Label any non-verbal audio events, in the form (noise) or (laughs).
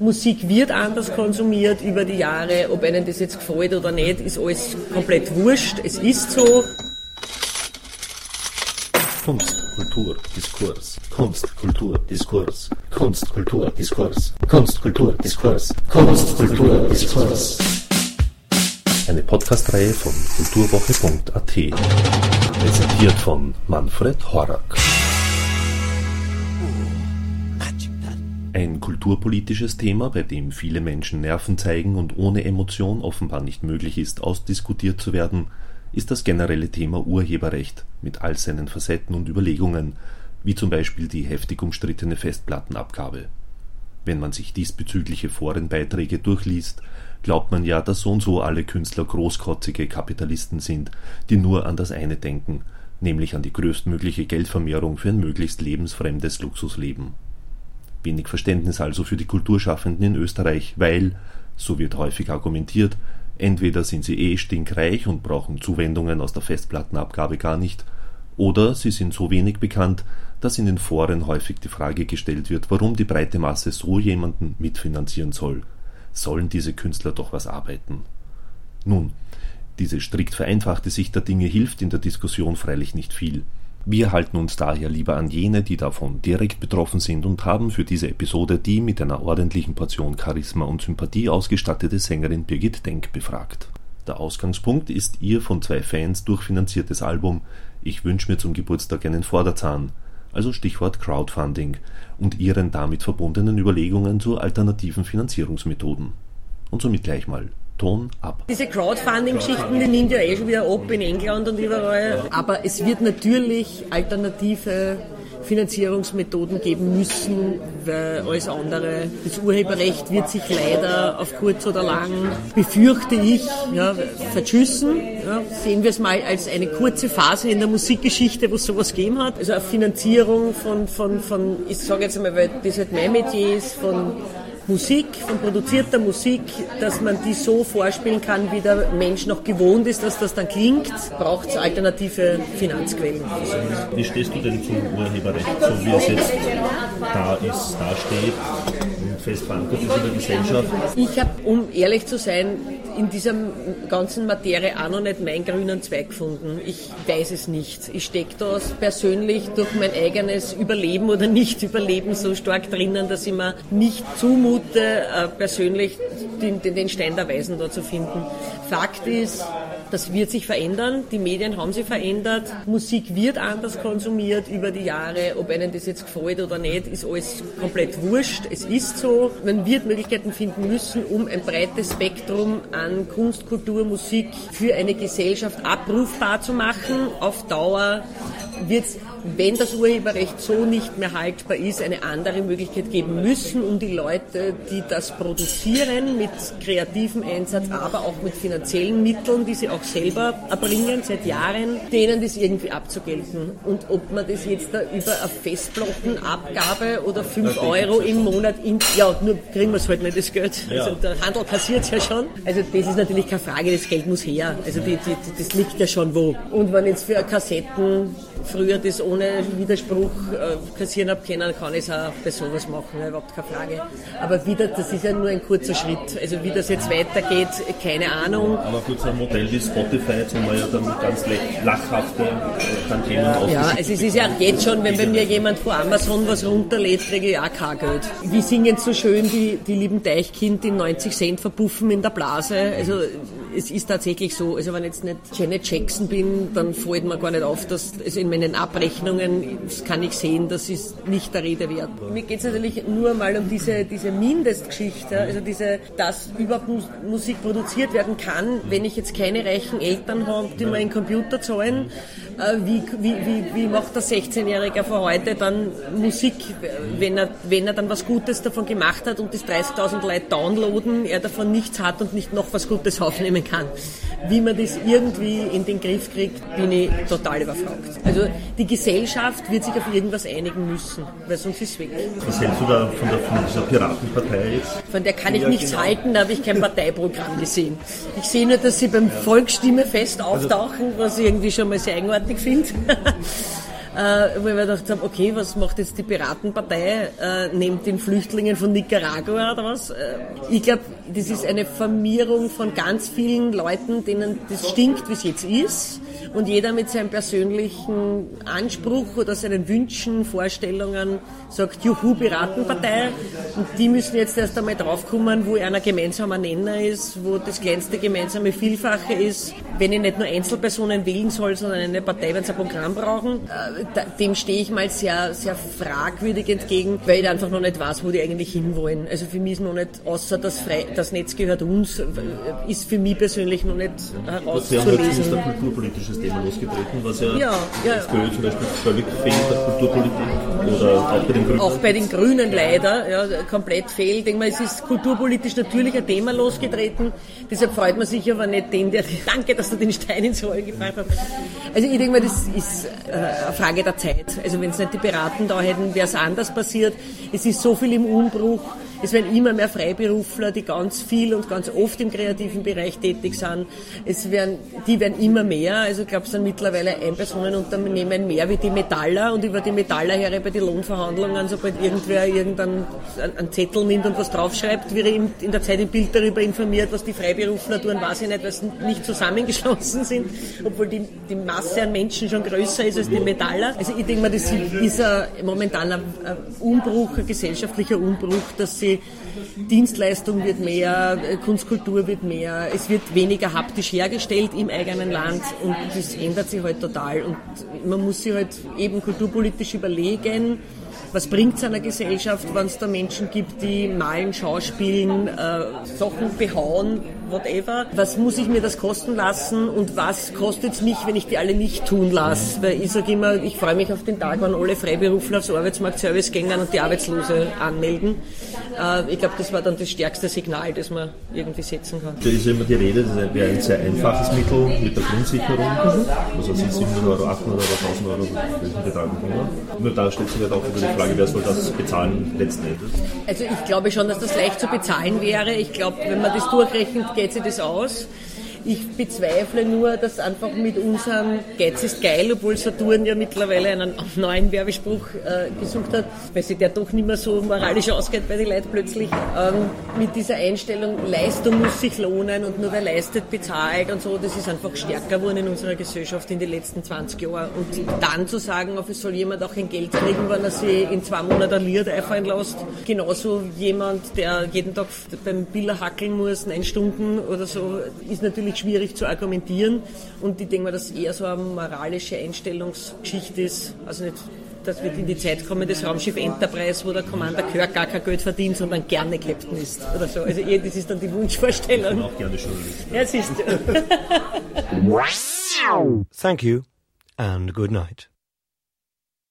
Musik wird anders konsumiert über die Jahre. Ob einem das jetzt gefällt oder nicht, ist alles komplett wurscht. Es ist so. Kunst, Kultur, Diskurs. Kunst, Kultur, Diskurs. Kunst, Kultur, Diskurs. Kunst, Kultur, Diskurs. Kunst, Kultur, Diskurs. Eine Podcastreihe von kulturwoche.at. Präsentiert von Manfred Horak. Ein kulturpolitisches Thema, bei dem viele Menschen Nerven zeigen und ohne Emotion offenbar nicht möglich ist, ausdiskutiert zu werden, ist das generelle Thema Urheberrecht mit all seinen Facetten und Überlegungen, wie zum Beispiel die heftig umstrittene Festplattenabgabe. Wenn man sich diesbezügliche Forenbeiträge durchliest, glaubt man ja, dass so und so alle Künstler großkotzige Kapitalisten sind, die nur an das eine denken, nämlich an die größtmögliche Geldvermehrung für ein möglichst lebensfremdes Luxusleben. Wenig Verständnis also für die Kulturschaffenden in Österreich, weil, so wird häufig argumentiert, entweder sind sie eh stinkreich und brauchen Zuwendungen aus der Festplattenabgabe gar nicht, oder sie sind so wenig bekannt, dass in den Foren häufig die Frage gestellt wird, warum die breite Masse so jemanden mitfinanzieren soll. Sollen diese Künstler doch was arbeiten? Nun, diese strikt vereinfachte Sicht der Dinge hilft in der Diskussion freilich nicht viel. Wir halten uns daher lieber an jene, die davon direkt betroffen sind und haben für diese Episode die mit einer ordentlichen Portion Charisma und Sympathie ausgestattete Sängerin Birgit Denk befragt. Der Ausgangspunkt ist ihr von zwei Fans durchfinanziertes Album Ich wünsch mir zum Geburtstag einen Vorderzahn, also Stichwort Crowdfunding, und ihren damit verbundenen Überlegungen zu alternativen Finanzierungsmethoden. Und somit gleich mal Ton ab. Diese Crowdfunding-Geschichten, die nimmt ja eh schon wieder ab in England und überall. Aber es wird natürlich alternative Finanzierungsmethoden geben müssen, weil alles andere, das Urheberrecht wird sich leider auf kurz oder lang, befürchte ich, ja, verschüssen. Ja, sehen wir es mal als eine kurze Phase in der Musikgeschichte, wo es sowas gegeben hat. Also eine Finanzierung von, von, von ich sage jetzt einmal, weil das halt mein Metier ist, von Musik, von produzierter Musik, dass man die so vorspielen kann, wie der Mensch noch gewohnt ist, dass das dann klingt, braucht es alternative Finanzquellen. Wie stehst du denn zum Urheberrecht, so wie es jetzt da ist, da steht? fest verankert ist in der Gesellschaft? Ich habe, um ehrlich zu sein, in dieser ganzen Materie auch noch nicht meinen grünen Zweig gefunden. Ich weiß es nicht. Ich stecke da persönlich durch mein eigenes Überleben oder Nicht-Überleben so stark drinnen, dass ich mir nicht zumute, äh, persönlich den, Stein der Weisen da zu finden. Fakt ist, das wird sich verändern. Die Medien haben sich verändert. Musik wird anders konsumiert über die Jahre. Ob einem das jetzt gefällt oder nicht, ist alles komplett wurscht. Es ist so. Man wird Möglichkeiten finden müssen, um ein breites Spektrum an Kunst, Kultur, Musik für eine Gesellschaft abrufbar zu machen. Auf Dauer wird es wenn das Urheberrecht so nicht mehr haltbar ist, eine andere Möglichkeit geben müssen, um die Leute, die das produzieren, mit kreativem Einsatz, aber auch mit finanziellen Mitteln, die sie auch selber erbringen seit Jahren, denen das irgendwie abzugelten. Und ob man das jetzt da über eine Festplattenabgabe oder 5 Euro im Monat, in, ja, nur kriegen wir es halt nicht das Geld. Also der Handel passiert es ja schon. Also das ist natürlich keine Frage, das Geld muss her. Also die, die, das liegt ja schon wo. Und wenn jetzt für Kassetten früher das ohne Widerspruch äh, kassieren habe können, kann ich es auch bei sowas machen, überhaupt keine Frage. Aber wieder, das ist ja nur ein kurzer Schritt. Also wie das jetzt weitergeht, keine Ahnung. Aber gut, so ein Modell wie Spotify, jetzt haben wir ja dann ganz lachhafte Tantiemen Ja, also es ist ja auch jetzt schon, wenn bei mir jemand vor Amazon was runterlädt, kriege ich auch kein Geld. Wie singen so schön die, die lieben Deichkind, die 90 Cent verpuffen in der Blase. Also es ist tatsächlich so, also wenn ich jetzt nicht Janet Jackson bin, dann fällt mir gar nicht auf, dass also in meinen Abrechnungen kann ich sehen, das ist nicht der Rede wert. Mir geht es natürlich nur mal um diese, diese Mindestgeschichte, also diese, dass überhaupt Musik produziert werden kann, wenn ich jetzt keine reichen Eltern habe, die mir einen Computer zahlen. Äh, wie, wie, wie, wie macht der 16-Jährige von heute dann Musik, wenn er, wenn er dann was Gutes davon gemacht hat und das 30.000 Leute downloaden, er davon nichts hat und nicht noch was Gutes aufnehmen kann. Wie man das irgendwie in den Griff kriegt, bin ich total überfragt. Also die Gesellschaft wird sich auf irgendwas einigen müssen, weil sonst ist es weg. Was hältst du da von, der, von dieser Piratenpartei jetzt? Von der kann ich ja, nichts genau. halten, da habe ich kein Parteiprogramm gesehen. Ich sehe nur, dass sie beim Volksstimmefest auftauchen, was ich irgendwie schon mal sehr eigenartig finde. (laughs) äh, wo mir gedacht habe, okay, was macht jetzt die Piratenpartei? Äh, nehmt den Flüchtlingen von Nicaragua oder was? Äh, ich glaube, das ist eine Vermierung von ganz vielen Leuten, denen das stinkt, wie es jetzt ist und jeder mit seinem persönlichen Anspruch oder seinen Wünschen, Vorstellungen sagt, juhu, Piratenpartei. Und die müssen jetzt erst einmal draufkommen, wo einer gemeinsamer Nenner ist, wo das kleinste gemeinsame Vielfache ist. Wenn ich nicht nur Einzelpersonen wählen soll, sondern eine Partei, wenn sie ein Programm brauchen, äh, dem stehe ich mal sehr, sehr fragwürdig entgegen, weil ich einfach noch nicht weiß, wo die eigentlich hinwollen. Also für mich ist noch nicht, außer das, Frei, das Netz gehört uns, ist für mich persönlich noch nicht herauszulesen. Das ist ein kulturpolitisches Thema losgetreten, was ja, ja, ja. FPÖ zum Beispiel völlig fehlt, der Kulturpolitik oder auch bei den Grünen. Auch bei den Grünen leider, ja, komplett fehlt. Ich denke mal, es ist kulturpolitisch natürlich ein Thema losgetreten, deshalb freut man sich aber nicht den, der, (laughs) danke, dass du den Stein ins Rollen gebracht hast. Also ich denke mal, das ist äh, eine Frage der Zeit. Also wenn es nicht die Beraten da hätten, wäre es anders passiert. Es ist so viel im Umbruch. Es werden immer mehr Freiberufler, die ganz viel und ganz oft im kreativen Bereich tätig sind. Es werden, die werden immer mehr. Also ich glaube, es sind mittlerweile Einpersonenunternehmen mehr wie die Metaller und über die Metaller her bei den Lohnverhandlungen, sobald irgendwer irgendeinen einen Zettel nimmt und was draufschreibt, wird in der Zeit im Bild darüber informiert, was die Freiberufler tun, weiß ich nicht, weil sie nicht zusammengeschlossen sind, obwohl die, die Masse an Menschen schon größer ist als die Metaller. Also ich denke mal, das ist ein, momentan ein Umbruch, ein gesellschaftlicher Umbruch, dass sie sie, Dienstleistung wird mehr, Kunstkultur wird mehr, es wird weniger haptisch hergestellt im eigenen Land und das ändert sich halt total. Und man muss sich halt eben kulturpolitisch überlegen, was bringt es einer Gesellschaft, wenn es da Menschen gibt, die malen, schauspielen, äh, Sachen behauen, whatever. Was muss ich mir das kosten lassen und was kostet es mich, wenn ich die alle nicht tun lasse? Weil ich sage immer, ich freue mich auf den Tag, wenn alle Freiberufler aufs Arbeitsmarktservice gehen und die Arbeitslose anmelden. Äh, ich glaube, das war dann das stärkste Signal, das man irgendwie setzen kann. Da ist immer die Rede, das wäre ein sehr einfaches Mittel mit der Grundsicherung. Mhm. Also 700 Euro, 800 Euro, 1000 Euro, welchen Betrag auch immer. Nur da stellt sich halt auch wieder die Frage, wer soll das bezahlen letzten Endes? Also ich glaube schon, dass das leicht zu bezahlen wäre. Ich glaube, wenn man das durchrechnet, geht sich das aus. Ich bezweifle nur, dass einfach mit unserem Geiz ist geil, obwohl Saturn ja mittlerweile einen neuen Werbespruch äh, gesucht hat, weil sich der doch nicht mehr so moralisch ausgeht bei den Leuten plötzlich. Ähm, mit dieser Einstellung, Leistung muss sich lohnen und nur wer leistet, bezahlt und so, das ist einfach stärker geworden in unserer Gesellschaft in den letzten 20 Jahren. Und dann zu sagen, auf es soll jemand auch ein Geld kriegen, wenn er sich in zwei Monaten Lied einfallen lässt. Genauso jemand, der jeden Tag beim Biller hackeln muss, neun Stunden oder so, ist natürlich schwierig zu argumentieren. Und ich denke mal, dass eher so eine moralische Einstellungsgeschichte ist. Also nicht, dass wir in die Zeit kommen das Raumschiff Enterprise, wo der Commander Kirk gar kein Geld verdient, sondern gerne Captain ist oder so. Also eher, das ist dann die Wunschvorstellung. Ich auch gerne Journalist. Ja, siehst du. Thank you and good night.